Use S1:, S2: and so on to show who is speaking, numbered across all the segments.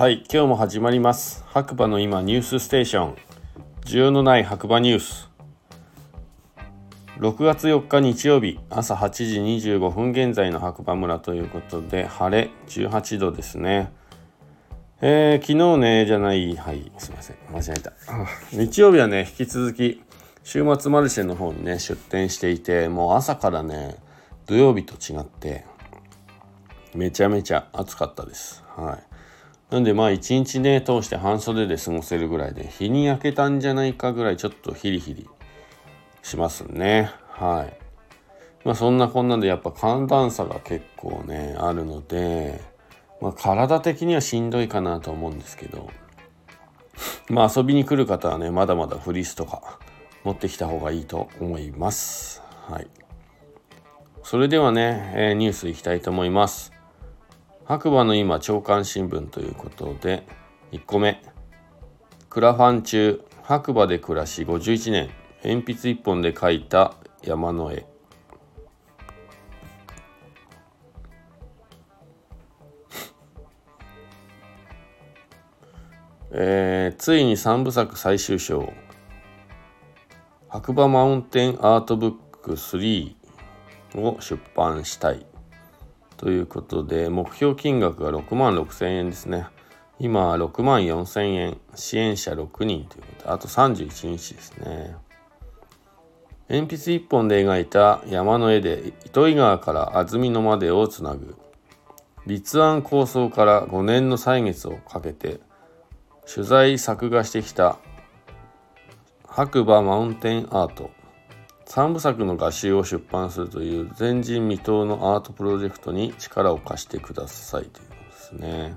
S1: はい今日も始まります。白馬の今ニュースステーション。需要のない白馬ニュース。6月4日日曜日朝8時25分現在の白馬村ということで晴れ18度ですね。えー、昨日ねじゃないはいすいません間違えた。日曜日はね引き続き週末マルシェの方にね出店していてもう朝からね土曜日と違ってめちゃめちゃ暑かったです。はいなんでまあ一日ね通して半袖で過ごせるぐらいで日に焼けたんじゃないかぐらいちょっとヒリヒリしますね。はい。まあそんなこんなんでやっぱ寒暖差が結構ねあるのでまあ体的にはしんどいかなと思うんですけどまあ遊びに来る方はねまだまだフリースとか持ってきた方がいいと思います。はい。それではね、えー、ニュースいきたいと思います。白馬の今朝刊新聞ということで1個目。クラファン中白馬で暮らし51年。鉛筆1本で描いた山の絵。えー、ついに3部作最終章。白馬マウンテンアートブック3を出版したい。ということで、目標金額が6万6千円ですね。今、6万4千円、支援者6人ということで、あと31日ですね。鉛筆1本で描いた山の絵で糸魚川から安曇野までをつなぐ立案構想から5年の歳月をかけて取材作画してきた白馬マウンテンアート3部作の画集を出版するという前人未到のアートプロジェクトに力を貸してくださいということですね。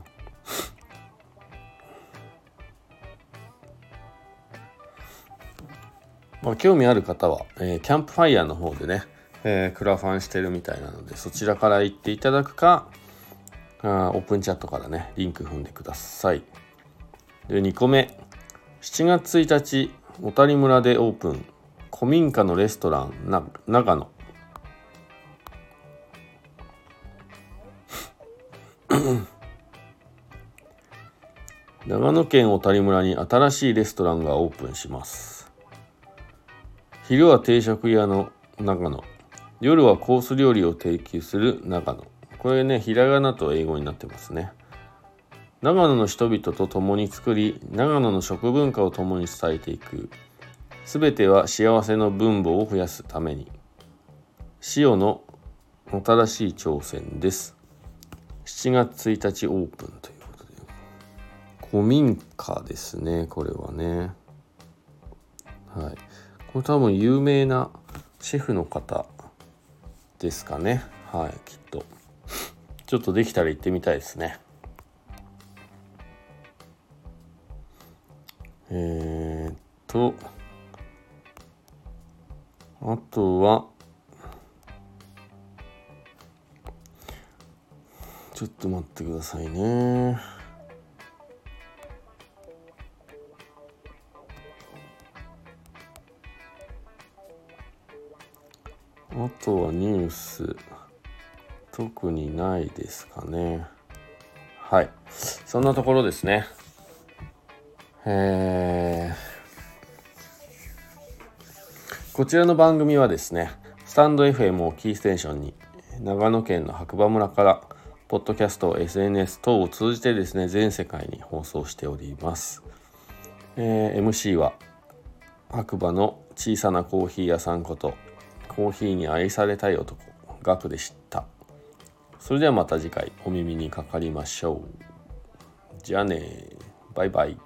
S1: まあ、興味ある方は、えー、キャンプファイヤーの方でね、えー、クラファンしてるみたいなのでそちらから行っていただくかあオープンチャットからねリンク踏んでください。で2個目。7月1日小谷村でオープン。古民家のレストランな長野。長野県小谷村に新しいレストランがオープンします。昼は定食屋の長野。夜はコース料理を提供する長野。これねひらがなと英語になってますね。長野の人々と共に作り長野の食文化を共に伝えていく。すべては幸せの分母を増やすために。塩の新しい挑戦です。7月1日オープンということで。古民家ですね、これはね。はい。これ多分有名なシェフの方ですかね。はい、きっと。ちょっとできたら行ってみたいですね。えー、っと。あとは、ちょっと待ってくださいね。あとはニュース、特にないですかね。はい。そんなところですね。えーこちらの番組はですね、スタンド FM をキーステーションに、長野県の白馬村から、ポッドキャスト、SNS 等を通じてですね、全世界に放送しております。えー、MC は、白馬の小さなコーヒー屋さんこと、コーヒーに愛されたい男、ガクでした。それではまた次回お耳にかかりましょう。じゃあねバイバイ。